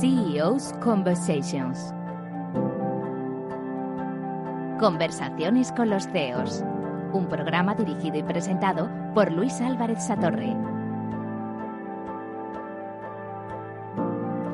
CEO's Conversations. Conversaciones con los CEOs. Un programa dirigido y presentado por Luis Álvarez Satorre.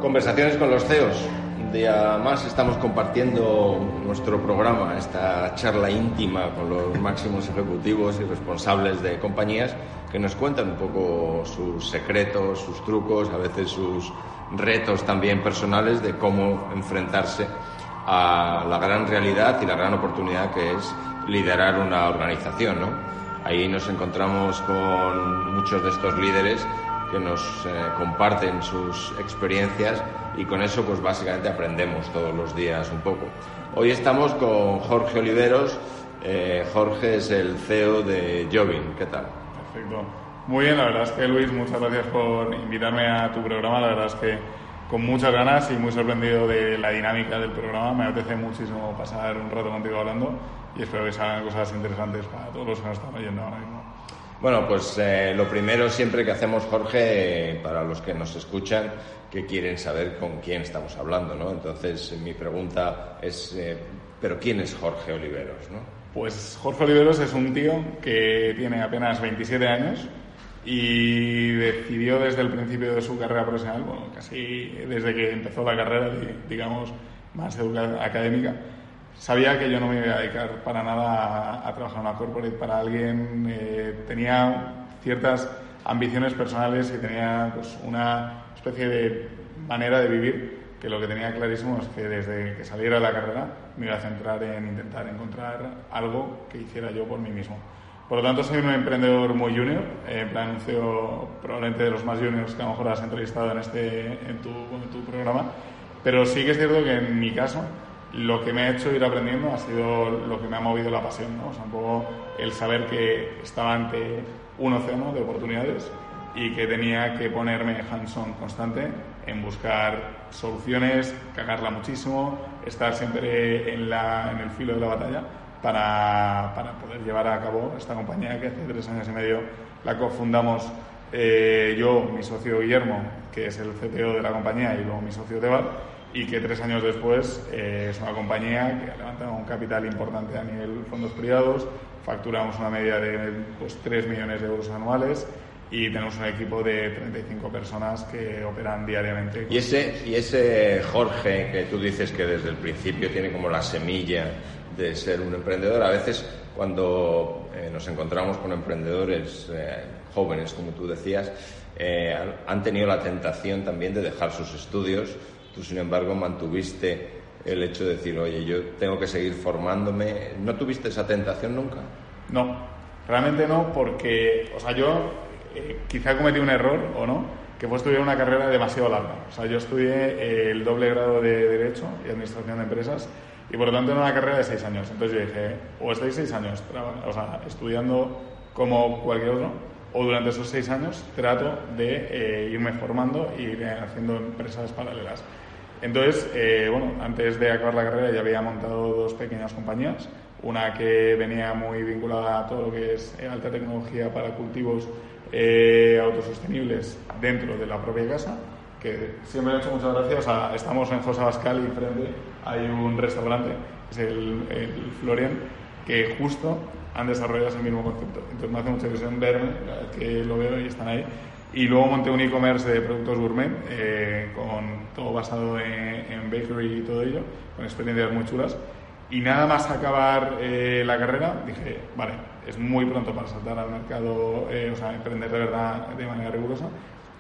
Conversaciones con los CEOs. Un día más estamos compartiendo nuestro programa, esta charla íntima con los máximos ejecutivos y responsables de compañías que nos cuentan un poco sus secretos, sus trucos, a veces sus retos también personales de cómo enfrentarse a la gran realidad y la gran oportunidad que es liderar una organización. ¿no? Ahí nos encontramos con muchos de estos líderes que nos eh, comparten sus experiencias y con eso pues básicamente aprendemos todos los días un poco. Hoy estamos con Jorge Oliveros. Eh, Jorge es el CEO de Jovin. ¿Qué tal? Perfecto. Muy bien, la verdad es que Luis, muchas gracias por invitarme a tu programa. La verdad es que con muchas ganas y muy sorprendido de la dinámica del programa. Me apetece muchísimo pasar un rato contigo hablando y espero que salgan cosas interesantes para todos los que nos están oyendo ahora mismo. Bueno, pues eh, lo primero siempre que hacemos, Jorge, para los que nos escuchan, que quieren saber con quién estamos hablando, ¿no? Entonces, mi pregunta es, eh, ¿pero quién es Jorge Oliveros, no? Pues Jorge Oliveros es un tío que tiene apenas 27 años y decidió desde el principio de su carrera profesional, bueno, casi desde que empezó la carrera, digamos, más académica, sabía que yo no me iba a dedicar para nada a, trabajar en una corporate para alguien. Eh, tenía ciertas ambiciones personales y tenía pues, una especie de manera de vivir que lo que tenía clarísimo es que desde que saliera de la carrera me iba a centrar en intentar encontrar algo que hiciera yo por mí mismo. Por lo tanto, soy un emprendedor muy junior, en plan CEO probablemente de los más juniors que a lo mejor has entrevistado en, este, en, tu, en tu programa, pero sí que es cierto que en mi caso lo que me ha hecho ir aprendiendo ha sido lo que me ha movido la pasión, ¿no? O sea, un poco el saber que estaba ante un océano de oportunidades y que tenía que ponerme hands-on constante en buscar soluciones, cagarla muchísimo, estar siempre en, la, en el filo de la batalla para, para, poder llevar a cabo esta compañía que hace tres años y medio la cofundamos eh, yo, mi socio Guillermo, que es el CTO de la compañía, y luego mi socio Tebar y que tres años después eh, es una compañía que ha levantado un capital importante a nivel fondos privados, facturamos una media de pues, 3 millones de euros anuales y tenemos un equipo de 35 personas que operan diariamente. Y ese, y ese Jorge que tú dices que desde el principio tiene como la semilla de ser un emprendedor, a veces cuando eh, nos encontramos con emprendedores eh, jóvenes, como tú decías, han tenido la tentación también de dejar sus estudios Tú, sin embargo, mantuviste el hecho de decir, oye, yo tengo que seguir formándome. ¿No tuviste esa tentación nunca? No, realmente no, porque, o sea, yo eh, quizá cometí un error, o no, que fue estudiar una carrera demasiado larga. O sea, yo estudié eh, el doble grado de Derecho y Administración de Empresas y por lo tanto era una carrera de seis años. Entonces yo dije, o estáis seis años o sea, estudiando como cualquier otro, o durante esos seis años trato de eh, irme formando y ir haciendo empresas paralelas. Entonces, eh, bueno, antes de acabar la carrera ya había montado dos pequeñas compañías, una que venía muy vinculada a todo lo que es alta tecnología para cultivos eh, autosostenibles dentro de la propia casa, que siempre me ha hecho muchas gracias. O estamos en José Bascal y frente hay un restaurante, es el, el Florian, que justo han desarrollado ese mismo concepto. Entonces me hace mucha ilusión verme, que lo veo y están ahí. Y luego monté un e-commerce de productos gourmet, eh, con todo basado en, bakery y todo ello, con experiencias muy chulas. Y nada más acabar eh, la carrera, dije, vale, es muy pronto para saltar al mercado, eh, o sea, emprender de verdad de manera rigurosa.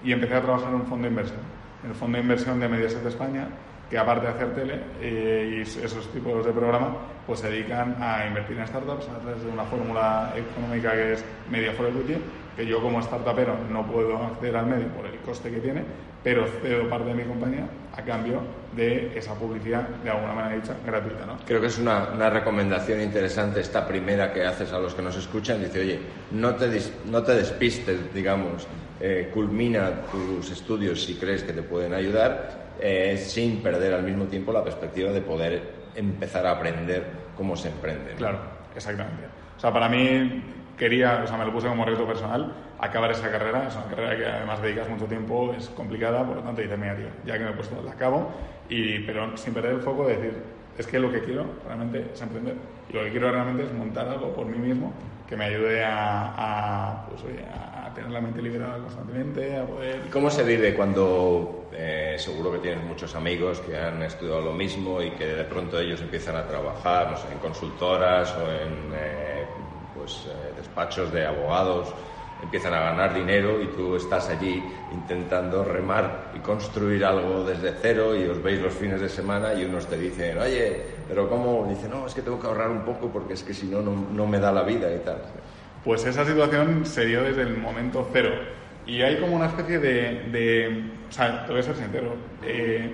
Y empecé a trabajar en un fondo de inversión, en el fondo de inversión de Mediaset de España, que aparte de hacer tele eh, y esos tipos de programa, pues se dedican a invertir en startups a través de una fórmula económica que es Media for Equity, que yo como startupero no puedo acceder al medio por el coste que tiene, pero cedo parte de mi compañía a cambio de esa publicidad, de alguna manera dicha, gratuita. ¿no? Creo que es una, una recomendación interesante esta primera que haces a los que nos escuchan. Dice, oye, no te, no te despistes, digamos, eh, culmina tus estudios si crees que te pueden ayudar eh, sin perder al mismo tiempo la perspectiva de poder empezar a aprender cómo se emprende. Claro, exactamente. O sea, para mí quería, o sea, me lo puse como reto personal, acabar esa carrera. Es una carrera que además dedicas mucho tiempo, es complicada, por lo tanto dices, mira, tío, ya que me he puesto, la acabo, y, pero sin perder el foco de decir, es que lo que quiero realmente es emprender. Y lo que quiero realmente es montar algo por mí mismo que me ayude a, pues, a tener la mente liberada constantemente, a poder... ¿Y cómo se vive cuando eh, seguro que tienes muchos amigos que han estudiado lo mismo y que de pronto ellos empiezan a trabajar, no sé, en consultoras o en eh, pues, eh, despachos de abogados? empiezan a ganar dinero y tú estás allí intentando remar y construir algo desde cero y os veis los fines de semana y unos te dicen, oye, pero ¿cómo? Dice, no, es que tengo que ahorrar un poco porque es que si no, no me da la vida y tal. Pues esa situación se dio desde el momento cero. Y hay como una especie de... de o sea, te voy a ser sincero. Eh,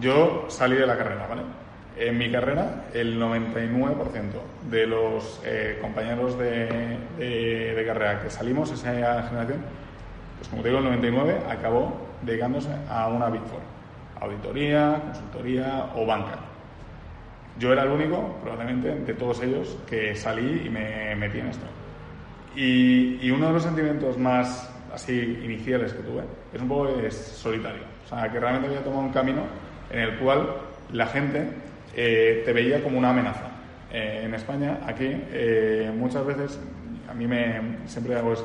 yo salí de la carrera, ¿vale? En mi carrera, el 99% de los eh, compañeros de, de, carrera que salimos, esa generación, pues como te digo, el 99 acabó dedicándose a una Big Four. Auditoría, consultoría o banca. Yo era el único, probablemente, de todos ellos, que salí y me metí en esto. Y, y uno de los sentimientos más así iniciales que tuve es un poco es solitario. O sea, que realmente había tomado un camino en el cual la gente eh, te veía como una amenaza. Eh, en España, aquí, eh, muchas veces, a mí me, siempre hago esa,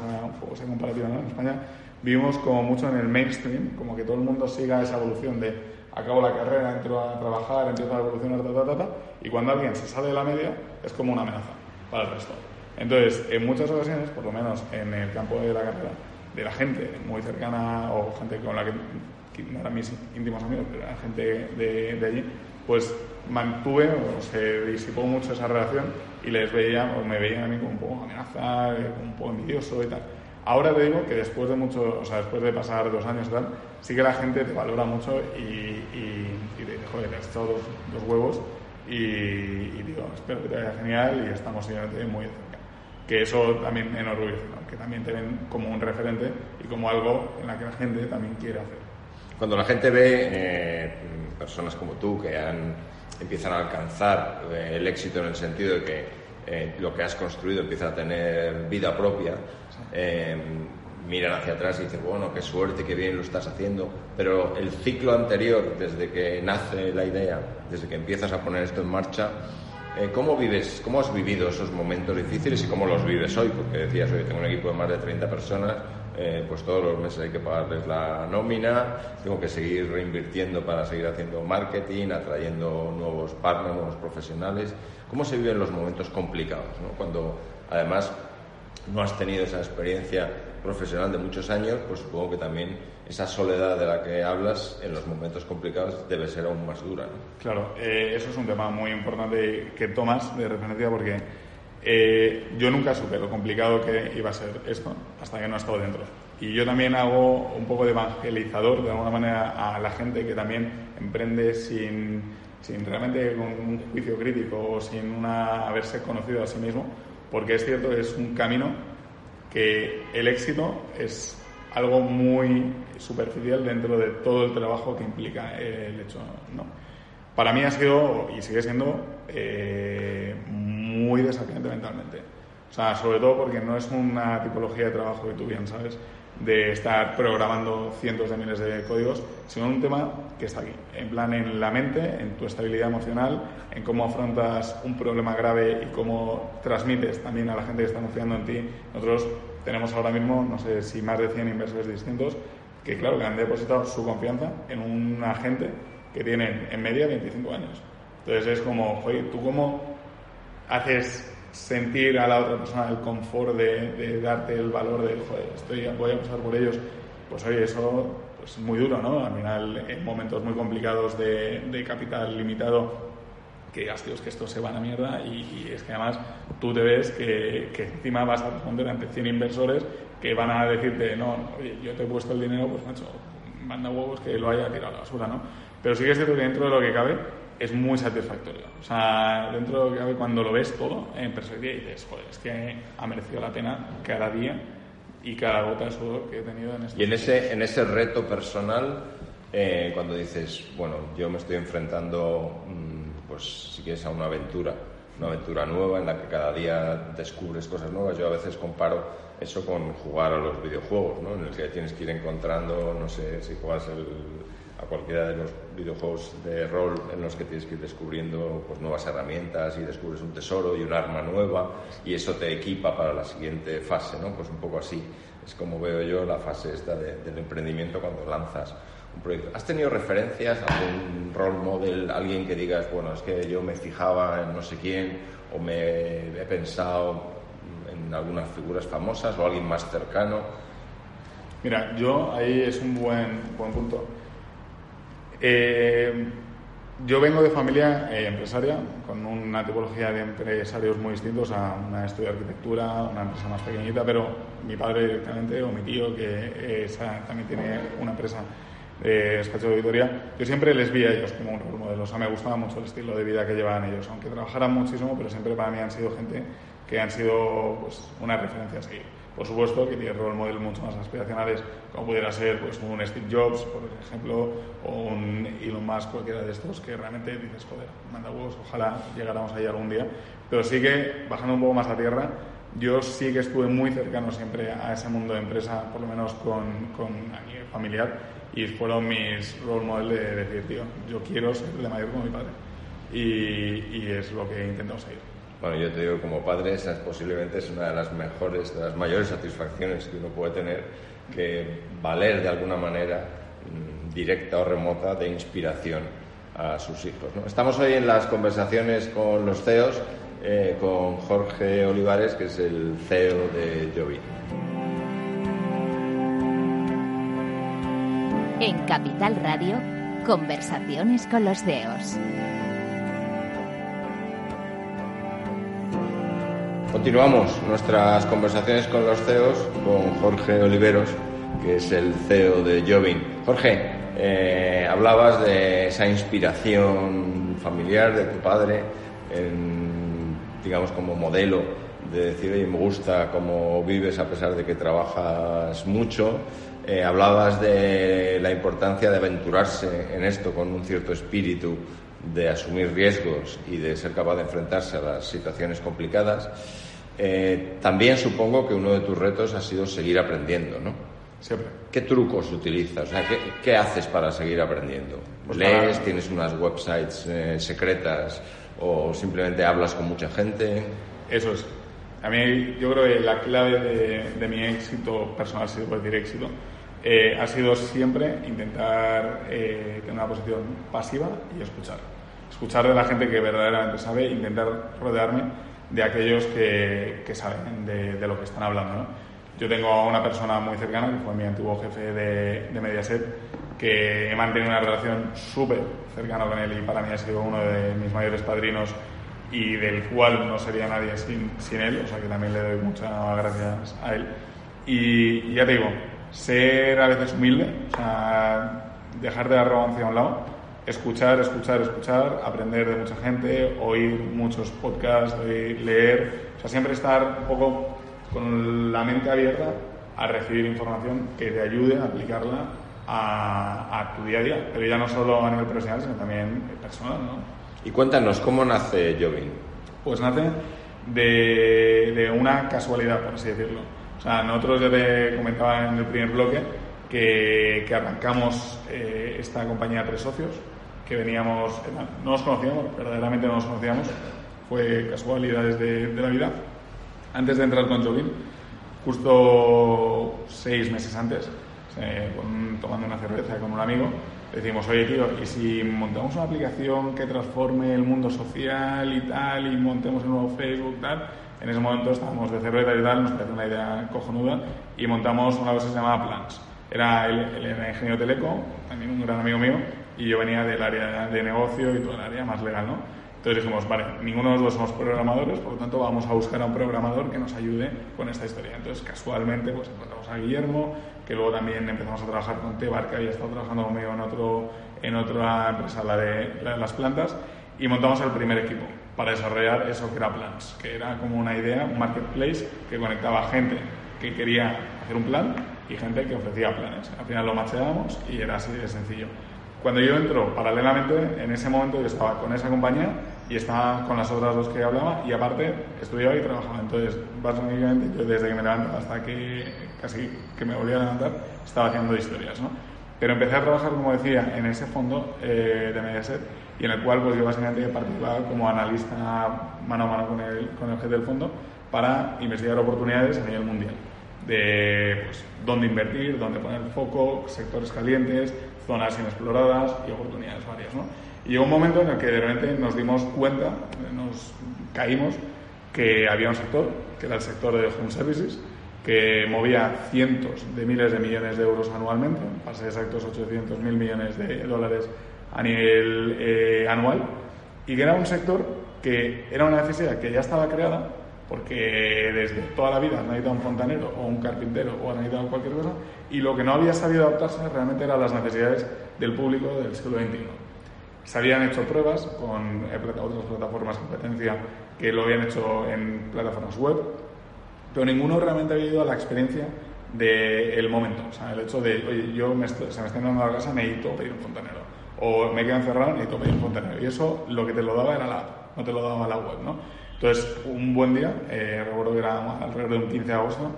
esa comparativa, ¿no? En España vivimos como mucho en el mainstream, como que todo el mundo siga esa evolución de acabo la carrera, entro a trabajar, empiezo a evolucionar, ta, ta, ta, ta, y cuando alguien se sale de la media es como una amenaza para el resto. Entonces, en muchas ocasiones, por lo menos en el campo de la carrera, de la gente muy cercana o gente con la que, no eran mis íntimos amigos, pero era gente de, de allí, pues mantuve o se disipó mucho esa relación y les veía o me veían a mí como un poco amenaza, como un poco envidioso y tal. Ahora te digo que después de mucho, o sea, después de pasar dos años y tal, sí que la gente te valora mucho y, y, y te dice, joder, has echado dos, huevos y, y, digo, espero que te vaya genial y estamos muy. Que eso también enorgullece, ¿no? que también te ven como un referente y como algo en la que la gente también quiere hacer. Cuando la gente ve eh, personas como tú que han, empiezan a alcanzar eh, el éxito en el sentido de que eh, lo que has construido empieza a tener vida propia, miran hacia atrás y dicen, bueno, qué suerte, qué bien lo estás haciendo, pero el ciclo anterior, desde que nace la idea, desde que empiezas a poner esto en marcha, ¿cómo vives, cómo has vivido esos momentos difíciles y cómo los vives hoy? Porque decías, hoy tengo un equipo de más de 30 personas, eh, pues todos los meses hay que pagarles la nómina, tengo que seguir reinvirtiendo para seguir haciendo marketing, atrayendo nuevos partners, nuevos profesionales. ¿Cómo se viven los momentos complicados? Cuando además no has tenido esa experiencia profesional de muchos años, pues supongo que también esa soledad de la que hablas en los momentos complicados debe ser aún más dura. Claro, eh, eso es un tema muy importante que tomas de referencia porque eh, yo nunca supe lo complicado que iba a ser esto hasta que no he estado dentro. Y yo también hago un poco de evangelizador de alguna manera a la gente que también emprende sin, sin realmente con un juicio crítico o sin una, haberse conocido a sí mismo, porque es cierto es un camino que el éxito es algo muy superficial dentro de todo el trabajo que implica el hecho. ¿no? Para mí ha sido y sigue siendo eh, muy desafiante mentalmente. O sea, sobre todo porque no es una tipología de trabajo que tú bien sabes, de estar programando cientos de miles de códigos, sino un tema que está aquí, en plan en la mente, en tu estabilidad emocional, en cómo afrontas un problema grave y cómo transmites también a la gente que está confiando en ti. Nosotros tenemos ahora mismo, no sé si más de 100 inversores distintos, que claro, que han depositado su confianza en un agente que tiene en media 25 años. Entonces es como, oye, ¿tú cómo haces sentir a la otra persona el confort de, darte el valor de, joder, estoy, voy a pasar por ellos, pues oye, eso pues, es muy duro, ¿no? Al final, en momentos muy complicados de, capital limitado, que digas, tío, es que estos se van a mierda y, es que además tú te ves que, que, encima vas a responder ante 100 inversores que van a decirte, no, oye, yo te he puesto el dinero, pues macho, manda huevos que lo haya tirado a la basura, ¿no? Pero sí que es cierto que dentro de lo que cabe, es muy satisfactorio. O sea, dentro de cuando lo ves todo en perspectiva dices, joder, es que ha merecido la pena cada día y cada gota de sudor que he tenido en este Y en ese, en ese reto personal, eh, cuando dices, bueno, yo me estoy enfrentando, mm, pues si quieres, a una aventura una aventura nueva en la que cada día descubres cosas nuevas. Yo a veces comparo eso con jugar a los videojuegos, ¿no? en el que tienes que ir encontrando, no sé, si juegas a cualquiera de los videojuegos de rol en los que tienes que ir descubriendo pues, nuevas herramientas y descubres un tesoro y un arma nueva y eso te equipa para la siguiente fase, ¿no? Pues un poco así es como veo yo la fase esta del emprendimiento cuando lanzas ¿Has tenido referencias, algún role model, alguien que digas, bueno, es que yo me fijaba en no sé quién o me he pensado en algunas figuras famosas o alguien más cercano? Mira, yo ahí es un buen, buen punto. Eh, yo vengo de familia eh, empresaria, con una tipología de empresarios muy distintos a una estudio de arquitectura, una empresa más pequeñita, pero mi padre directamente o mi tío, que eh, también tiene una empresa de despacho de auditoría, yo siempre les vi a ellos como un rol modelo. O sea, me gustaba mucho el estilo de vida que llevaban ellos, aunque trabajaran muchísimo, pero siempre para mí han sido gente que han sido pues, una referencia a seguir. Por supuesto que tiene rol model mucho más aspiracionales, como pudiera ser pues, un Steve Jobs, por ejemplo, o un Elon Musk, cualquiera de estos, que realmente dices, joder, manda huevos, ojalá llegáramos ahí algún día. Pero sí que, bajando un poco más a tierra, yo sí que estuve muy cercano siempre a ese mundo de empresa, por lo menos con, con a nivel familiar, y fueron mis role models de decir, tío, yo quiero ser de mayor como mi padre. Y, y es lo que he intentado seguir. Bueno, yo te digo, como padre, esa posiblemente es una de las mejores, de las mayores satisfacciones que uno puede tener, que valer de alguna manera, mm, directa o remota, de inspiración a sus hijos. Estamos hoy en las conversaciones con los CEOs, eh, con Jorge Olivares, que es el CEO de Jovi. En Capital Radio, conversaciones con los CEOs. Continuamos nuestras conversaciones con los CEOs con Jorge Oliveros, que es el CEO de Jovin. Jorge, eh, hablabas de esa inspiración familiar de tu padre, digamos como modelo de decir, oye, me gusta cómo vives a pesar de que trabajas mucho. Eh, hablabas de la importancia de aventurarse en esto con un cierto espíritu de asumir riesgos y de ser capaz de enfrentarse a las situaciones complicadas. Eh, también supongo que uno de tus retos ha sido seguir aprendiendo, ¿no? Siempre. ¿Qué trucos utilizas? ¿qué, haces para seguir aprendiendo? Pues ¿Lees? ¿Tienes unas websites eh, secretas? ¿O simplemente hablas con mucha gente? Eso es. A mí, yo creo que la clave de, mi éxito personal, si se puede decir éxito, eh, ha sido siempre intentar eh, tener una posición pasiva y escuchar. Escuchar de la gente que verdaderamente sabe, intentar rodearme de aquellos que, que saben de, lo que están hablando. Yo tengo a una persona muy cercana, que fue mi antiguo jefe de, de Mediaset, que he mantenido una relación súper cercana con él y para mí ha sido uno de mis mayores padrinos y del cual no sería nadie sin, sin él, o sea que también le doy muchas gracias a él. Y, ya te digo, ser a veces humilde, o sea, dejar de la arrogancia a un lado, escuchar, escuchar, escuchar, aprender de mucha gente, oír muchos podcasts, leer, o sea, siempre estar un poco con la mente abierta a recibir información que te ayude a aplicarla a, a tu día a día, pero ya no solo a nivel profesional, sino también personal, ¿no? Y cuéntanos, ¿cómo nace Jovin? Pues nace de, de, una casualidad, por así decirlo. O sea, nosotros ya te comentaba en el primer bloque que, que arrancamos eh, esta compañía de tres socios, que veníamos, no nos conocíamos, verdaderamente no nos conocíamos, fue casualidades de, de la vida. Antes de entrar con Jovin, justo seis meses antes, tomando una cerveza con un amigo, decimos, oye tío, ¿y si montamos una aplicación que transforme el mundo social y tal, y montemos un nuevo Facebook, tal? En ese momento estábamos de cerveza y tal, nos parece una idea cojonuda, y montamos una cosa que se llamaba Plans. Era el, el ingeniero Teleco, también un gran amigo mío, y yo venía del área de negocio y todo el área más legal, ¿no? Entonces dijimos, vale, ninguno de los dos somos programadores, por lo tanto vamos a buscar a un programador que nos ayude con esta historia. Entonces, casualmente, pues encontramos a Guillermo, que luego también empezamos a trabajar con Tebar, que había estado trabajando conmigo en, otro, en otra empresa, la de, las plantas, y montamos el primer equipo para desarrollar eso que era Plans, que era como una idea, un marketplace que conectaba gente que quería hacer un plan y gente que ofrecía planes. Al final lo macheábamos y era así de sencillo. Cuando yo entro, paralelamente, en ese momento yo estaba con esa compañía y estaba con las otras dos que hablaba y aparte estudiaba y trabajaba. Entonces, básicamente yo desde que me levanto hasta que casi que me volví a levantar estaba haciendo historias, ¿no? Pero empecé a trabajar, como decía, en ese fondo eh, de Mediaset y en el cual pues yo básicamente participaba como analista mano a mano con el, con el jefe del fondo para investigar oportunidades a nivel mundial de pues, dónde invertir, dónde poner el foco, sectores calientes, zonas inexploradas y oportunidades varias. ¿no? Y llegó un momento en el que de repente nos dimos cuenta, nos caímos, que había un sector, que era el sector de Home Services, que movía cientos de miles de millones de euros anualmente, para ser exactos 800 mil millones de dólares a nivel eh, anual, y que era un sector que era una necesidad que ya estaba creada, porque desde toda la vida han necesitado un fontanero o un carpintero o han necesitado cualquier cosa, y lo que no había sabido adaptarse realmente eran las necesidades del público del siglo XXI. Se habían hecho pruebas con eh, otras plataformas de competencia que lo habían hecho en plataformas web, pero ninguno realmente había ido a la experiencia del momento. O sea, el hecho de, oye, yo me se me está dando la casa, necesito pedir un fontanero. O me quedo encerrado, necesito pedir un fontanero. Y eso lo que te lo daba era la app, no te lo daba la web, ¿no? Entonces, un buen día, eh, recuerdo que era alrededor de un 15 de agosto,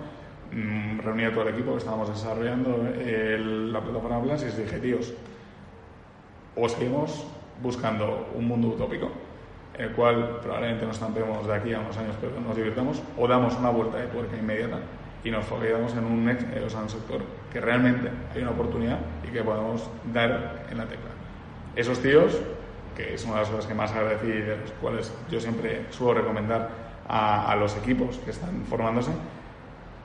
mmm, reuní a todo el equipo que estábamos desarrollando la plataforma Blas y dije, tíos, o seguimos buscando un mundo utópico, en el cual probablemente nos estampemos de aquí a unos años, pero nos divirtamos, o damos una vuelta de tuerca inmediata y nos focalizamos en un, sea, un sector que realmente hay una oportunidad y que podemos dar en la tecla. Esos tíos que es una de las cosas que más agradecí y de las cuales yo siempre suelo recomendar a, los equipos que están formándose,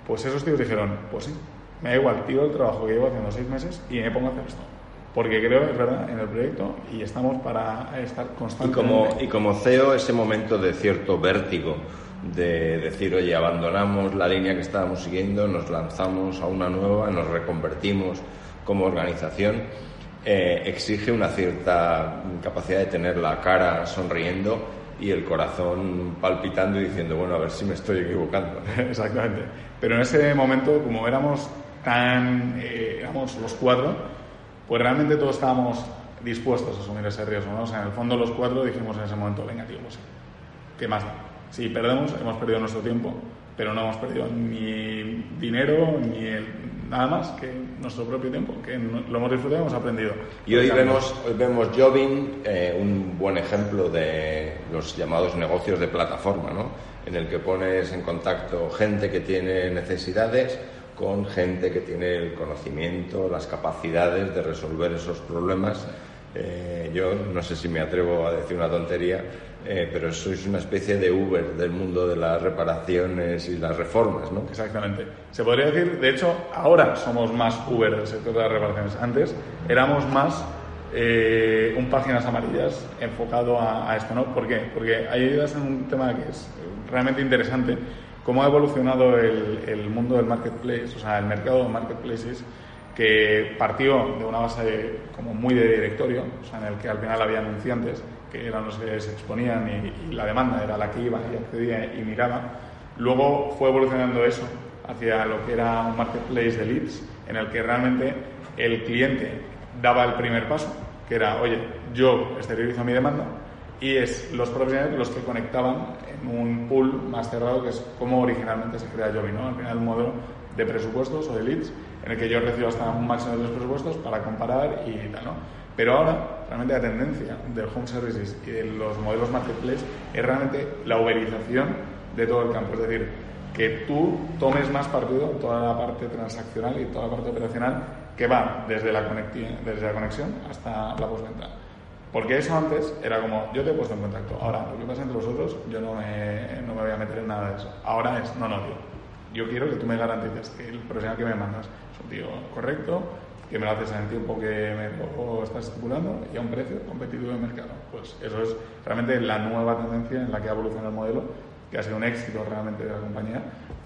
pues esos tíos dijeron, pues sí, me da igual, tiro el trabajo que llevo haciendo seis meses y me pongo a hacer esto. Porque creo, es verdad, en el proyecto y estamos para estar constantemente... Y como, y como CEO, ese momento de cierto vértigo, de decir, oye, abandonamos la línea que estábamos siguiendo, nos lanzamos a una nueva, nos reconvertimos como organización eh, exige una cierta capacidad de tener la cara sonriendo y el corazón palpitando y diciendo, bueno, a ver si me estoy equivocando. Exactamente. Pero en ese momento, como éramos tan, eh, éramos los cuatro, pues realmente todos estábamos dispuestos a asumir ese riesgo, ¿no? O en el fondo los cuatro dijimos en ese momento, venga, tío, pues, ¿qué más da? Si perdemos, hemos perdido nuestro tiempo, pero no hemos perdido ni dinero, ni nada más que nuestro propio tiempo, que lo hemos disfrutado y hemos aprendido. Y hoy vemos, hoy vemos Jobin, eh, un buen ejemplo de los llamados negocios de plataforma, ¿no? en el que pones en contacto gente que tiene necesidades con gente que tiene el conocimiento, las capacidades de resolver esos problemas. Eh, yo no sé si me atrevo a decir una tontería, eh, pero sois una especie de Uber del mundo de las reparaciones y las reformas, ¿no? Exactamente. Se podría decir, de hecho, ahora somos más Uber del sector de las reparaciones. Antes éramos más eh, un páginas amarillas enfocado a, esto, ¿no? ¿Por qué? Porque hay ideas en un tema que es realmente interesante, cómo ha evolucionado el, el mundo del marketplace, o sea, el mercado de marketplaces, que partió de una base como muy de directorio, o sea, en el que al final había anunciantes, que eran los que se exponían y, la demanda era la que iba y accedía y miraba. Luego fue evolucionando eso hacia lo que era un marketplace de leads, en el que realmente el cliente daba el primer paso, que era, oye, yo exteriorizo mi demanda, y es los profesionales los que conectaban en un pool más cerrado, que es como originalmente se crea Jovi, ¿no? Al final, un modelo de presupuestos o de leads, en el que yo recibo hasta un máximo de los presupuestos para comparar y tal, ¿no? Pero ahora, realmente la tendencia del home services y de los modelos marketplace es realmente la uberización de todo el campo. Es decir, que tú tomes más partido toda la parte transaccional y toda la parte operacional que va desde la, desde la conexión hasta la postventa. Porque eso antes era como, yo te he puesto en contacto. Ahora, lo que pasa entre vosotros, yo no me, no me voy a meter en nada de eso. Ahora es, no, no, tío. Yo quiero que tú me garantices que el profesional que me mandas es un tío correcto, que me lo haces en el tiempo que me estás estipulando y a un precio competitivo de mercado. Pues eso es realmente la nueva tendencia en la que ha evolucionado el modelo, que ha sido un éxito realmente de la compañía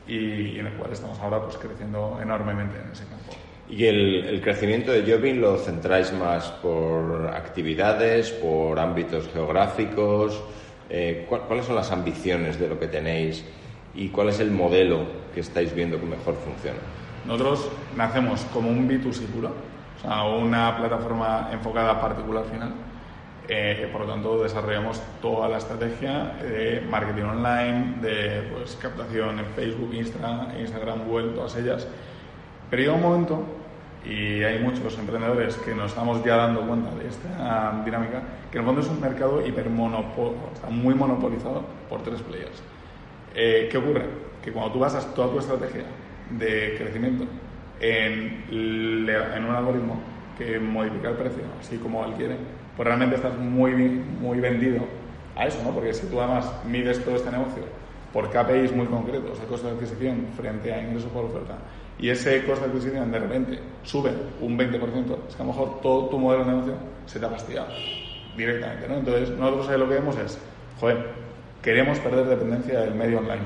y, en el cual estamos ahora pues creciendo enormemente en ese campo. ¿Y el, crecimiento de Jobin lo centráis más por actividades, por ámbitos geográficos? Eh, ¿Cuáles son las ambiciones de lo que tenéis y cuál es el modelo que estáis viendo que mejor funciona? Nosotros nacemos como un B2C puro, o sea, una plataforma enfocada a particular final, Eh, por lo tanto, desarrollamos toda la estrategia de marketing online, de pues, captación en Facebook, Instagram, Google, todas ellas. Pero llega un momento, y hay muchos emprendedores que nos estamos ya dando cuenta de esta dinámica, que en el fondo es un mercado hipermonopol, está muy monopolizado por tres players. Eh, ¿Qué ocurre? Que cuando tú basas toda tu estrategia de crecimiento en, en un algoritmo que modifica el precio, así como él quiere, pues realmente estás muy, muy vendido a eso, ¿no? Porque si tú además mides todo este negocio por KPIs muy concretos, el costo de adquisición frente a ingresos por oferta, y ese costo de adquisición de repente sube un 20%, es que a lo mejor todo tu modelo de negocio se te ha fastidiado directamente, ¿no? Entonces, nosotros ahí lo que vemos es, joder, queremos perder dependencia del medio online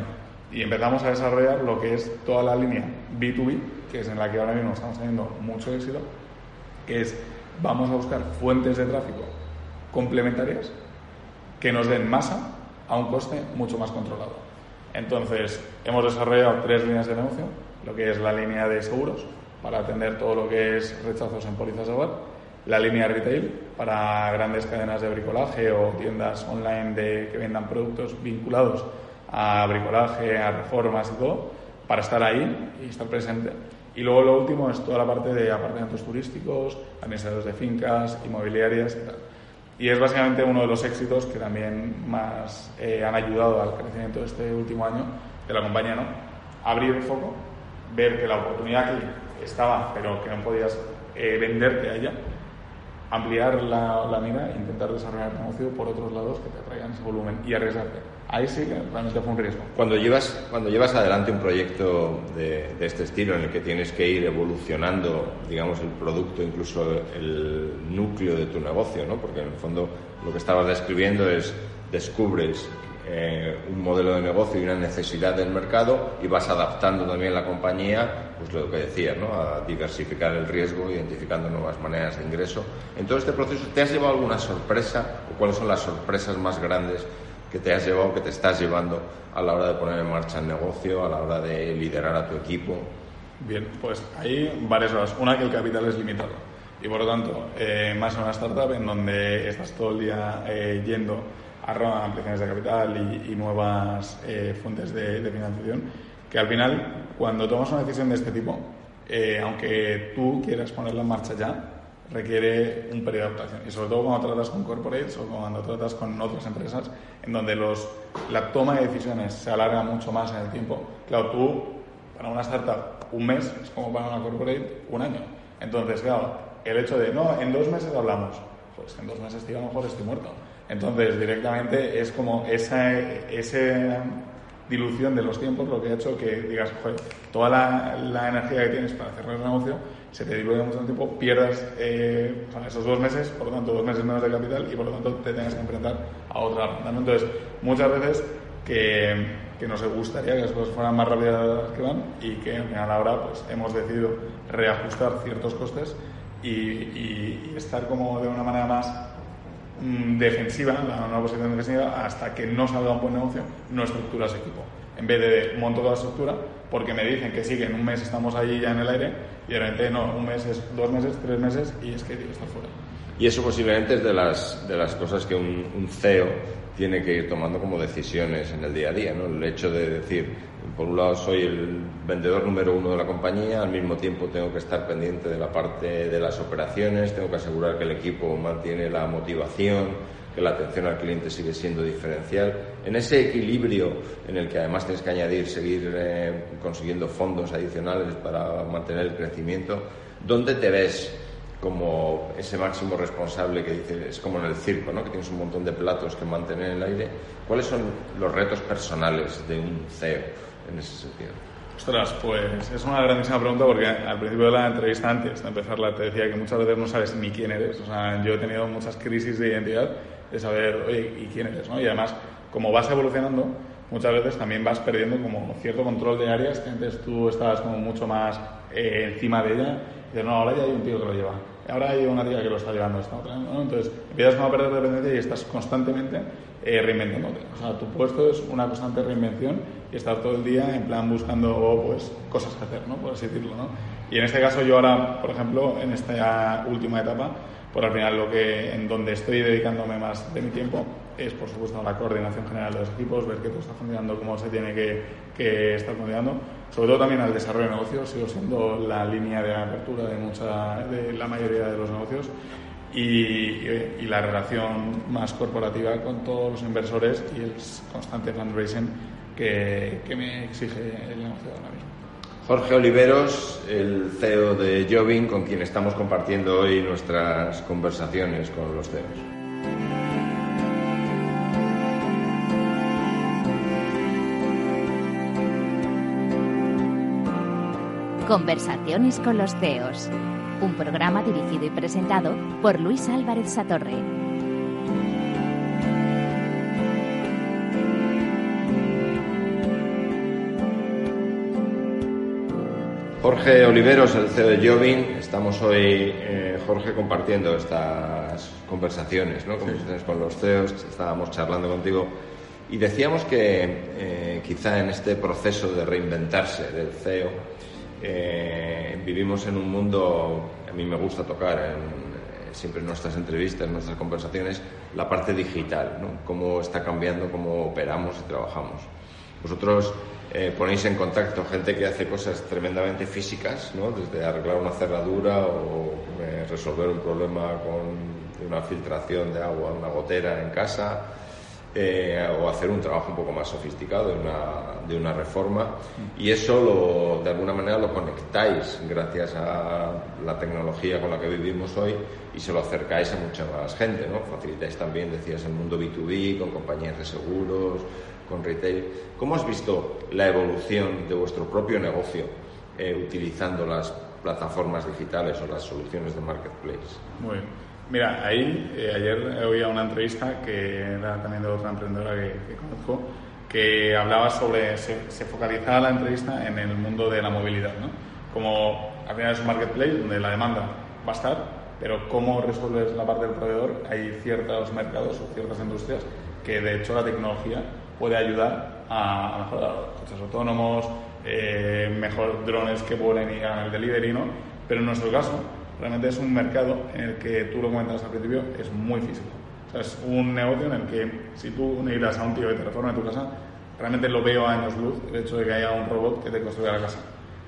y empezamos a desarrollar lo que es toda la línea B2B, que es en la que ahora mismo estamos teniendo mucho éxito, que es vamos a buscar fuentes de tráfico complementarias que nos den masa a un coste mucho más controlado. Entonces, hemos desarrollado tres líneas de negocio, lo que es la línea de seguros, para atender todo lo que es rechazos en pólizas de hogar, la línea retail, para grandes cadenas de bricolaje o tiendas online de, que vendan productos vinculados a bricolaje, a reformas y todo, para estar ahí y estar presente. Y luego lo último es toda la parte de apartamentos turísticos, administradores de fincas, inmobiliarias y tal. Y es básicamente uno de los éxitos que también más eh, han ayudado al crecimiento de este último año de la compañía, ¿no? Abrir el foco, ver que la oportunidad que estaba, pero que no podías eh, venderte a ella, ampliar la, la mira e intentar desarrollar el negocio por otros lados que te traigan ese volumen y arriesgarte ahí sí que realmente fue un riesgo. Cuando llevas, cuando llevas adelante un proyecto de, este estilo en el que tienes que ir evolucionando, digamos, el producto, incluso el núcleo de tu negocio, ¿no? Porque en el fondo lo que estabas describiendo es descubres eh, un modelo de negocio y una necesidad del mercado y vas adaptando también la compañía, pues lo que decías, ¿no? A diversificar el riesgo, identificando nuevas maneras de ingreso. En todo este proceso, ¿te has llevado alguna sorpresa o cuáles son las sorpresas más grandes que te has llevado, que te estás llevando a la hora de poner en marcha el negocio, a la hora de liderar a tu equipo? Bien, pues hay varias cosas. Una, que el capital es limitado. Y por lo tanto, eh, más en una startup en donde estás todo el día eh, yendo a ampliaciones de capital y, nuevas eh, fuentes de, de, financiación, que al final, cuando tomas una decisión de este tipo, aunque tú quieras ponerla en marcha ya, requiere un periodo de adaptación. Y sobre todo cuando tratas con corporates o cuando tratas con otras empresas en donde los, la toma de decisiones se alarga mucho más en el tiempo. Claro, tú, para una startup, un mes es como para una corporate un año. Entonces, claro, el hecho de, no, en dos meses hablamos, pues en dos meses, tío, a lo mejor estoy muerto. Entonces, directamente es como esa, esa dilución de los tiempos lo que ha hecho que digas, joder, toda la, la energía que tienes para cerrar el negocio se te diluye mucho tiempo, pierdas eh, esos dos meses, por lo tanto, dos meses menos de capital y por lo tanto te tengas que enfrentar a otra ronda. Entonces, muchas veces que, que, nos gustaría que las cosas fueran más rápidas que van y que al final ahora pues, hemos decidido reajustar ciertos costes y, y, estar como de una manera más defensiva, la nueva posición defensiva, hasta que no salga un buen negocio, no estructuras equipo. En vez de monto toda la estructura, porque me dicen que sí, que en un mes estamos ahí ya en el aire, y de repente no, un mes es dos meses, tres meses y es que tío, está fuera. Y eso posiblemente es de las, de las cosas que un, CEO tiene que ir tomando como decisiones en el día a día, ¿no? El hecho de decir, por un lado soy el vendedor número uno de la compañía, al mismo tiempo tengo que estar pendiente de la parte de las operaciones, tengo que asegurar que el equipo mantiene la motivación, que la atención al cliente sigue siendo diferencial. En ese equilibrio en el que además tienes que añadir, seguir eh, consiguiendo fondos adicionales para mantener el crecimiento, ¿dónde te ves como ese máximo responsable que dice, es como en el circo, ¿no? que tienes un montón de platos que mantener en el aire? ¿Cuáles son los retos personales de un CEO en ese sentido? Ostras, pues es una grandísima pregunta porque al principio de la entrevista, antes de empezarla, te decía que muchas veces no sabes ni quién eres. O sea, yo he tenido muchas crisis de identidad de saber, oye, ¿y quién eres? ¿no? Y además, como vas evolucionando, muchas veces también vas perdiendo como cierto control de áreas que antes tú estabas como mucho más eh, encima de ella. Y dices, no, ahora ya hay un tío que lo lleva. Ahora hay una tía que lo está llevando esta otra. ¿no? Entonces, empiezas a perder dependencia y estás constantemente eh, reinventándote. O sea, tu puesto es una constante reinvención y estar todo el día en plan buscando pues, cosas que hacer, ¿no? por así decirlo. ¿no? Y en este caso yo ahora, por ejemplo, en esta última etapa, por al final lo que en donde estoy dedicándome más de mi tiempo es por supuesto la coordinación general de los equipos, ver que todo está funcionando como se tiene que, que estar funcionando, sobre todo también al desarrollo de negocios, sigo siendo la línea de apertura de mucha de la mayoría de los negocios y, la relación más corporativa con todos los inversores y el constante fundraising que, que me exige el negocio ahora mismo. Jorge Oliveros, el CEO de Jobin, con quien estamos compartiendo hoy nuestras conversaciones con los CEOs. Conversaciones con los CEOs, un programa dirigido y presentado por Luis Álvarez Satorre. Jorge Oliveros, el CEO de Jobin. Estamos hoy, eh, Jorge, compartiendo estas conversaciones, ¿no? conversaciones con los CEOs. Estábamos charlando contigo y decíamos que eh, quizá en este proceso de reinventarse del CEO eh, vivimos en un mundo, a mí me gusta tocar en, siempre en nuestras entrevistas, en nuestras conversaciones, la parte digital, ¿no? cómo está cambiando, cómo operamos y trabajamos. Vosotros eh, ponéis en contacto gente que hace cosas tremendamente físicas, ¿no? desde arreglar una cerradura o eh, resolver un problema con una filtración de agua, una gotera en casa, eh, o hacer un trabajo un poco más sofisticado de una, de una reforma. Y eso lo, de alguna manera lo conectáis gracias a la tecnología con la que vivimos hoy y se lo acercáis a mucha más gente. ¿no? Facilitáis también, decías, el mundo B2B con compañías de seguros con retail. ¿Cómo has visto la evolución de vuestro propio negocio eh, utilizando las plataformas digitales o las soluciones de marketplace? Muy bien. Mira, ahí eh, ayer oía una entrevista que era también de otra emprendedora que, conozco que hablaba sobre, se, se, focalizaba la entrevista en el mundo de la movilidad, ¿no? Como al final es un marketplace donde la demanda va a estar, pero cómo resuelves la parte del proveedor, hay ciertos mercados o ciertas industrias que de hecho la tecnología puede ayudar a, mejorar los coches autónomos, eh, mejor drones que vuelen y hagan el delivery, ¿no? Pero en nuestro caso, realmente es un mercado en el que tú lo comentabas al principio, es muy físico. O sea, es un negocio en el que si tú necesitas a un tío que te reforme tu casa, realmente lo veo a años luz el hecho de que haya un robot que te construya la casa.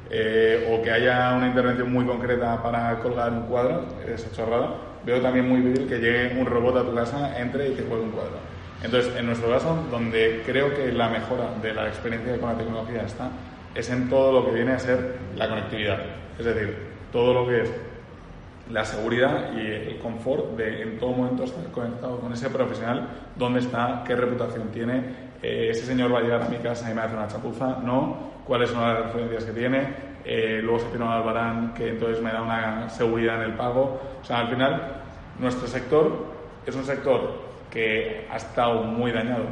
Eh, o que haya una intervención muy concreta para colgar un cuadro, esa chorrada, veo también muy útil que llegue un robot a tu casa, entre y te cuelgue un cuadro. Entonces, en nuestro caso, donde creo que la mejora de la experiencia con la tecnología está, es en todo lo que viene a ser la conectividad. Es decir, todo lo que es la seguridad y el confort de en todo momento estar conectado con ese profesional, dónde está, qué reputación tiene, eh, ese señor va a llegar a mi casa y me hace una chapuza, no, cuáles son las referencias que tiene, eh, luego se tiene un albarán que entonces me da una seguridad en el pago. O sea, al final, nuestro sector es un sector que ha estado muy dañado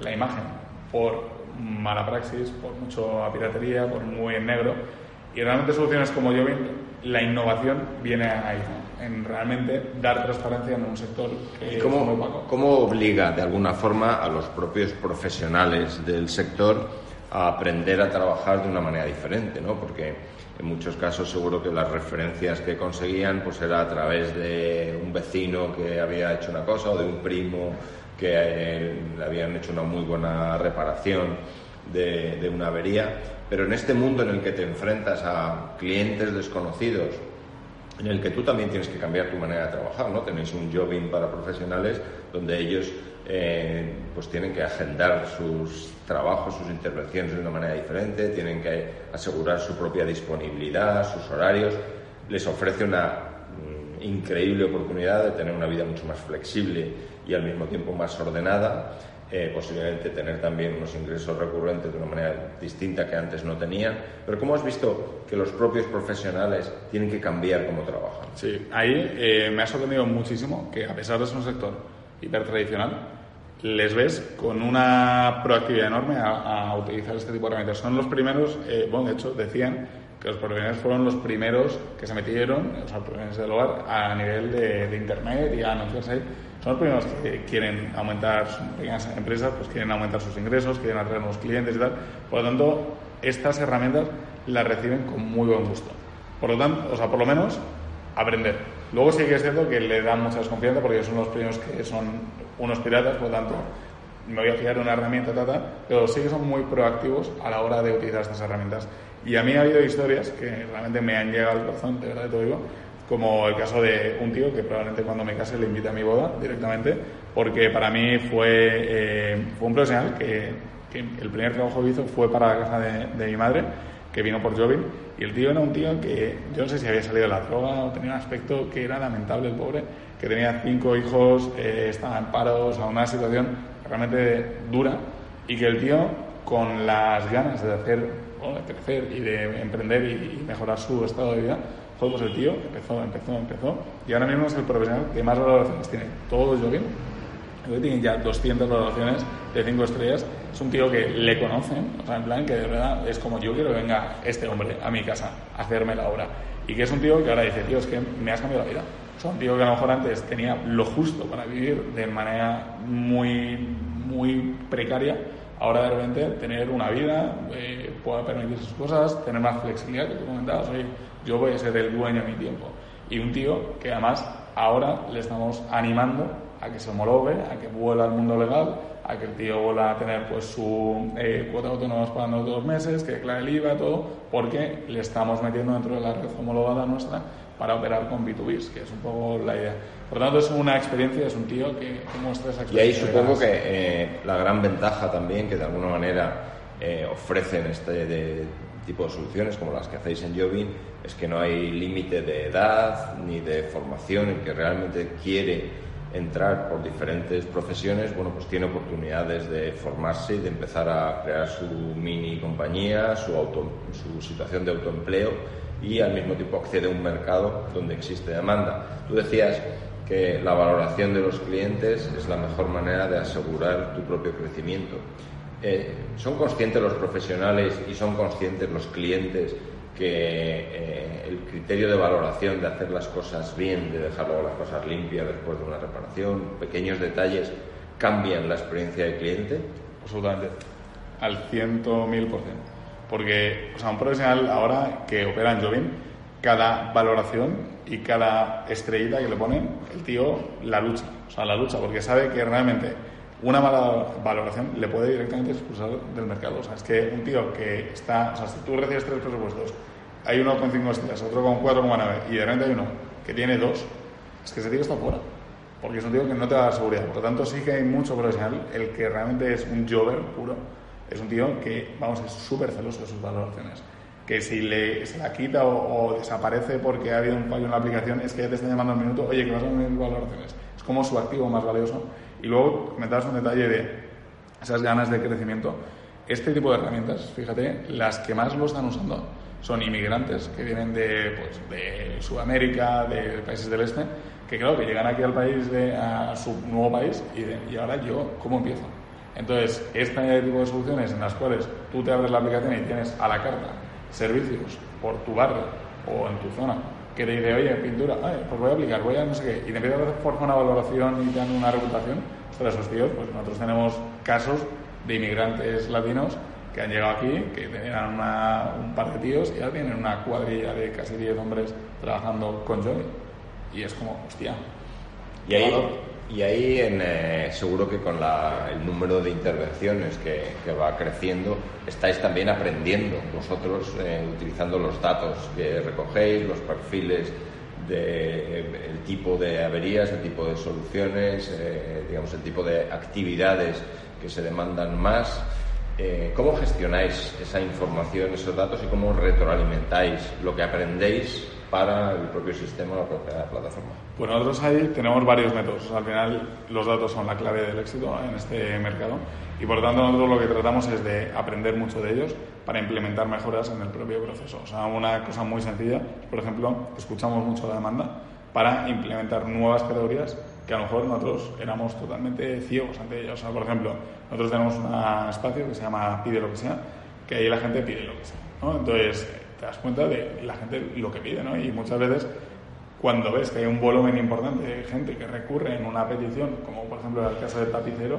la imagen por mala praxis, por mucho piratería, por muy en negro. Y realmente soluciones como Jovin, la innovación viene ahí, en realmente dar transparencia en un sector que cómo, es muy opaco. ¿Cómo obliga de alguna forma a los propios profesionales del sector a aprender a trabajar de una manera diferente? ¿no? Porque en muchos casos seguro que las referencias que conseguían pues era a través de un vecino que había hecho una cosa o de un primo que eh, le habían hecho una muy buena reparación de, de, una avería. Pero en este mundo en el que te enfrentas a clientes desconocidos, en el que tú también tienes que cambiar tu manera de trabajar, ¿no? Tenéis un jobbing para profesionales donde ellos eh, pues tienen que agendar sus trabajos, sus intervenciones de una manera diferente, tienen que asegurar su propia disponibilidad, sus horarios. Les ofrece una mm, increíble oportunidad de tener una vida mucho más flexible y al mismo tiempo más ordenada. Eh, posiblemente tener también unos ingresos recurrentes de una manera distinta que antes no tenían. Pero ¿cómo has visto que los propios profesionales tienen que cambiar cómo trabajan? Sí, ahí eh, me ha sorprendido muchísimo que a pesar de ser un sector hipertradicional, les ves con una proactividad enorme a, utilizar este tipo de herramientas. Son los primeros, eh, bueno, de hecho, decían que los profesionales fueron los primeros que se metieron, los profesionales del hogar, a nivel de, Internet y a ahí. Son los primeros que quieren aumentar, sus pequeñas empresas, pues quieren aumentar sus ingresos, quieren atraer nuevos clientes y tal. Por lo tanto, estas herramientas las reciben con muy buen gusto. Por lo tanto, o sea, por lo menos, aprender Luego sí que es cierto que le dan mucha desconfianza porque son los primeros que son unos piratas, por lo tanto, me voy a fijar de una herramienta, tata, pero sí que son muy proactivos a la hora de utilizar estas herramientas. Y a mí ha habido historias que realmente me han llegado al corazón, de verdad te digo, como el caso de un tío que probablemente cuando me case le invite a mi boda directamente, porque para mí fue, eh, fue un profesional que, que, el primer trabajo que hizo fue para la casa de, de mi madre, que vino por Jovin, y el tío era un tío que yo no sé si había salido de la droga o tenía un aspecto que era lamentable el pobre, que tenía cinco hijos, eh, estaba en paros, a una situación realmente dura, y que el tío con las ganas de hacer, bueno, de crecer y de emprender y, mejorar su estado de vida, pues el tío empezó, empezó, empezó, y ahora mismo es el profesional que más valoraciones tiene. Todos Jovin tiene ya 200 valoraciones de 5 estrellas. Es un tío que le conocen, o sea, en plan que de verdad es como yo quiero que venga este hombre a mi casa a hacerme la obra. Y que es un tío que ahora dice, tío, es que me has cambiado la vida. O sea, un tío que a lo mejor antes tenía lo justo para vivir de manera muy, muy precaria. Ahora de repente tener una vida, eh, pueda permitir sus cosas, tener más flexibilidad, que tú comentabas, oye, yo voy a ser el dueño de mi tiempo. Y un tío que además ahora le estamos animando a que se homologue, a que vuela al mundo legal, a que el tío vuelva a tener pues su eh, cuota autónoma pagando dos meses, que declare el IVA, todo, porque le estamos metiendo dentro de la red homologada nuestra para operar con B2B, que es un poco la idea. Por lo tanto, es una experiencia, es un tío que, muestra esa experiencia. Y ahí supongo que eh, la gran ventaja también que de alguna manera eh, ofrecen este tipo de soluciones como las que hacéis en Jobin es que no hay límite de edad ni de formación, el que realmente quiere entrar por diferentes profesiones, bueno, pues tiene oportunidades de formarse y de empezar a crear su mini compañía, su, auto, su situación de autoempleo y al mismo tiempo accede a un mercado donde existe demanda. Tú decías que la valoración de los clientes es la mejor manera de asegurar tu propio crecimiento. Eh, ¿Son conscientes los profesionales y son conscientes los clientes que eh, el criterio de valoración de hacer las cosas bien, de dejar luego las cosas limpias después de una reparación, pequeños detalles, cambian la experiencia del cliente? Absolutamente, al ciento mil por ciento. Porque, o sea, un profesional ahora que opera en Jovin, cada valoración y cada estrellita que le ponen, el tío la lucha, o sea, la lucha, porque sabe que realmente una mala valoración le puede directamente expulsar del mercado. O sea, es que un tío que está, o sea, si tú recibes tres presupuestos, hay uno con cinco estrellas, otro con cuatro con nueve, y de repente hay uno que tiene dos, es que ese tío está fuera. Porque es un tío que no te va a dar seguridad. Por lo tanto, sí que hay mucho profesional. El que realmente es un jover puro, es un tío que, vamos, es súper celoso de sus valoraciones. Que si le, se la quita o, desaparece porque ha habido un fallo en la aplicación, es que ya te está llamando al minuto, oye, que vas a mis valoraciones. Es como su activo más valioso y luego comentabas un detalle de esas ganas de crecimiento. Este tipo de herramientas, fíjate, las que más lo están usando son inmigrantes que vienen de, pues, de Sudamérica, de países del este, que claro, que llegan aquí al país, de, a su nuevo país y, y ahora yo, ¿cómo empiezo? Entonces, este tipo de soluciones en las cuales tú te abres la aplicación y tienes a la carta servicios por tu barrio o en tu zona que te dice, oye, pintura, pues voy a aplicar, voy a no sé qué, y te empieza a hacer una valoración y te dan una reputación, para esos tíos, pues nosotros tenemos casos de inmigrantes latinos que han llegado aquí, que tenían un par de tíos y ahora tienen una cuadrilla de casi 10 hombres trabajando con Johnny. Y es como, hostia. Y ahí, y ahí en, eh, seguro que con el número de intervenciones que, va creciendo, estáis también aprendiendo vosotros, eh, utilizando los datos que recogéis, los perfiles de eh, tipo de averías, el tipo de soluciones, digamos, el tipo de actividades que se demandan más. ¿Cómo gestionáis esa información, esos datos y cómo retroalimentáis lo que aprendéis para el propio sistema, la propia plataforma? Pues nosotros ahí tenemos varios métodos. al final los datos son la clave del éxito en este mercado y por tanto nosotros lo que tratamos es de aprender mucho de ellos para implementar mejoras en el propio proceso. O sea, una cosa muy sencilla, por ejemplo, escuchamos mucho la demanda para implementar nuevas categorías que a lo mejor nosotros éramos totalmente ciegos ante ellas. O sea, por ejemplo, nosotros tenemos un espacio que se llama Pide lo que sea, que ahí la gente pide lo que sea. ¿no? Entonces, te das cuenta de la gente lo que pide, ¿no? Y muchas veces cuando ves que hay un volumen importante de gente que recurre en una petición, como por ejemplo el caso del tapicero,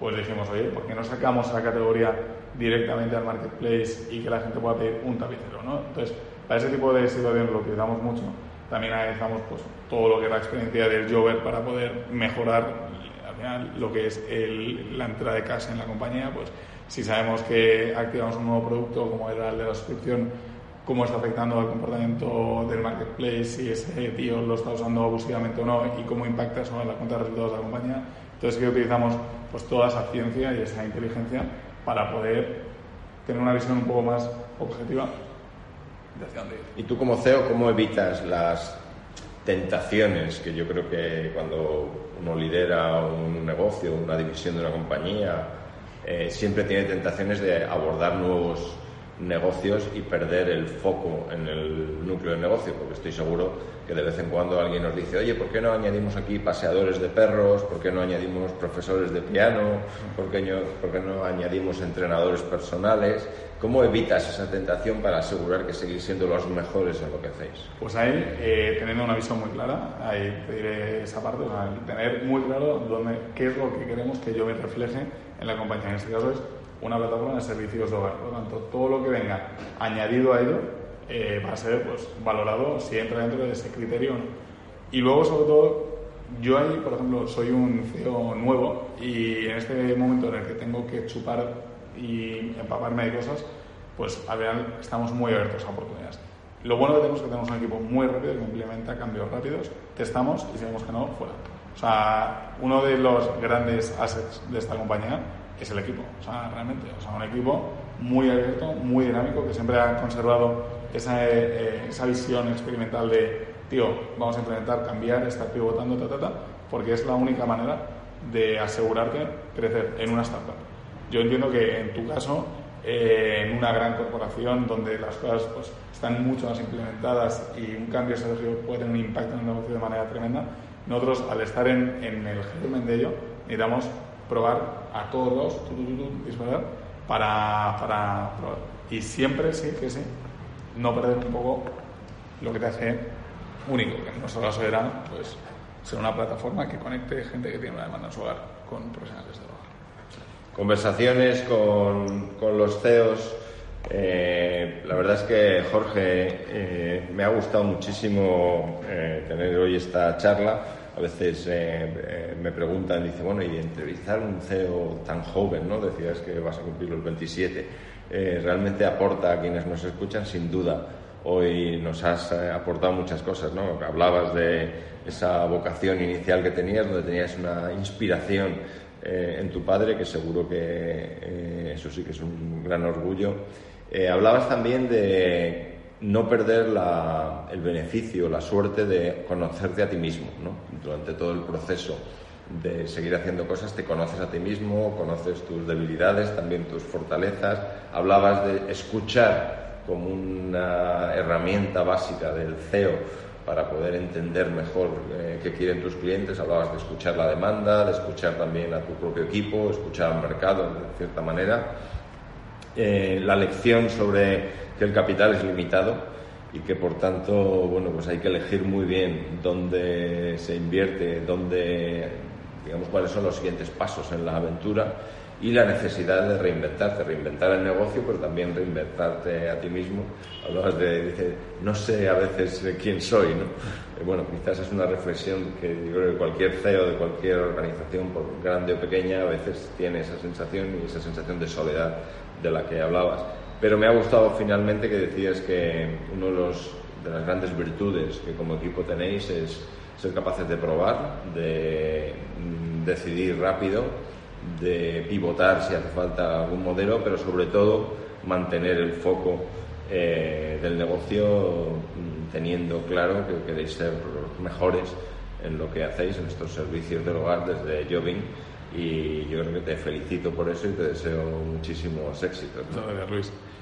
pues dijimos, oye, ¿por qué no sacamos esa categoría directamente al marketplace y que la gente pueda pedir un tapicero, ¿no? Entonces, para ese tipo de situaciones lo damos mucho también analizamos pues, todo lo que es la experiencia del Jover para poder mejorar al final lo que es la entrada de cash en la compañía, pues si sabemos que activamos un nuevo producto como era el de la suscripción, cómo está afectando al comportamiento del marketplace, si ese tío lo está usando abusivamente o no y cómo impacta sobre la cuenta de resultados de la compañía. Entonces, que utilizamos pues, toda esa ciencia y esa inteligencia para poder tener una visión un poco más objetiva de hacia dónde ir. Y tú como CEO, ¿cómo evitas las tentaciones que yo creo que cuando uno lidera un negocio, una división de una compañía, eh, siempre tiene tentaciones de abordar nuevos negocios y perder el foco en el núcleo del negocio, porque estoy seguro que de vez en cuando alguien nos dice, oye, ¿por qué no añadimos aquí paseadores de perros? ¿Por qué no añadimos profesores de piano? ¿Por qué no, por qué no añadimos entrenadores personales? ¿Cómo evitas esa tentación para asegurar que seguís siendo los mejores en lo que hacéis? Pues ahí, eh, teniendo una visión muy clara, ahí pediré esa parte, o sea, tener muy claro dónde, qué es lo que queremos que yo me refleje en la compañía. En este caso una plataforma de servicios de hogar. Por lo tanto, todo lo que venga añadido a ello eh, va a ser pues, valorado si entra dentro de ese criterio no. Y luego, sobre todo, yo ahí, por ejemplo, soy un CEO nuevo y en este momento en el que tengo que chupar y empaparme de cosas, pues al final estamos muy abiertos a oportunidades. Lo bueno que tenemos es que tenemos un equipo muy rápido que implementa cambios rápidos, testamos y si vemos que no, fuera. O sea, uno de los grandes assets de esta compañía es el equipo. O sea, realmente, o sea, un equipo muy abierto, muy dinámico, que siempre ha conservado esa, eh, esa visión experimental de, tío, vamos a implementar, cambiar, estar pivotando, ta, ta, ta, porque es la única manera de asegurarte crecer en una startup. Yo entiendo que en tu caso, eh, en una gran corporación donde las cosas pues, están mucho más implementadas y un cambio estratégico puede tener un impacto en el negocio de manera tremenda, nosotros al estar en, en el germen de ello necesitamos probar a todos disparar para, para probar. Y siempre, sí, que sí, no perder un poco lo que te hace único, que en nuestro caso era pues, ser una plataforma que conecte gente que tiene una demanda en su hogar con profesionales de hogar. Conversaciones con, con los CEOs. Eh, la verdad es que, Jorge, eh, me ha gustado muchísimo eh, tener hoy esta charla a veces eh, eh, me preguntan, dice, bueno, y entrevistar un CEO tan joven, ¿no? Decías que vas a cumplir los 27, eh, realmente aporta a quienes nos escuchan, sin duda. Hoy nos has aportado muchas cosas, ¿no? Hablabas de esa vocación inicial que tenías, donde tenías una inspiración en tu padre, que seguro que eso sí que es un gran orgullo. hablabas también de no perder el beneficio, la suerte de conocerte a ti mismo. Durante todo el proceso de seguir haciendo cosas te conoces a ti mismo, conoces tus debilidades, también tus fortalezas. Hablabas de escuchar como una herramienta básica del CEO para poder entender mejor eh, qué quieren tus clientes. Hablabas de escuchar la demanda, de escuchar también a tu propio equipo, escuchar al mercado de cierta manera. Eh, la lección sobre que el capital es limitado y que por tanto, bueno, pues hay que elegir muy bien dónde se invierte, dónde, digamos, cuáles son los siguientes pasos en la aventura y la necesidad de reinventarte, reinventar el negocio, pero también reinventarte a ti mismo. Hablabas de, dice, no sé a veces quién soy, ¿no? Eh, bueno, quizás es una reflexión que yo creo que cualquier CEO de cualquier organización, por grande o pequeña, a veces tiene esa sensación y esa sensación de soledad de la que hablabas. Pero me ha gustado finalmente que decías que uno de, los, las grandes virtudes que como equipo tenéis es ser capaces de probar, de mm, decidir rápido, de pivotar si hace falta algún modelo, pero sobre todo mantener el foco eh, del negocio mm, teniendo claro que queréis ser los mejores en lo que hacéis en estos servicios del hogar desde Jobing y yo creo que te felicito por eso y te deseo muchísimos éxitos.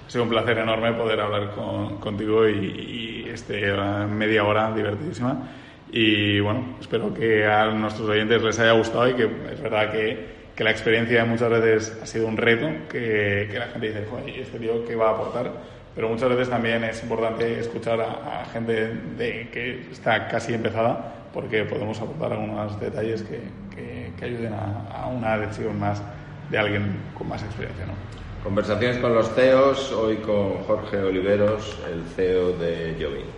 Ha sido un placer enorme poder hablar contigo y, y este, media hora divertidísima. Y bueno, espero que a nuestros oyentes les haya gustado y que es verdad que, que la experiencia muchas veces ha sido un reto, que, que la gente dice, ¿y este tío qué va a aportar? Pero muchas veces también es importante escuchar a, gente de, que está casi empezada porque podemos aportar algunos detalles que, que, ayuden a, a, una decisión más de alguien con más experiencia. ¿no? Conversaciones con los CEOs, hoy con Jorge Oliveros, el CEO de Jovi.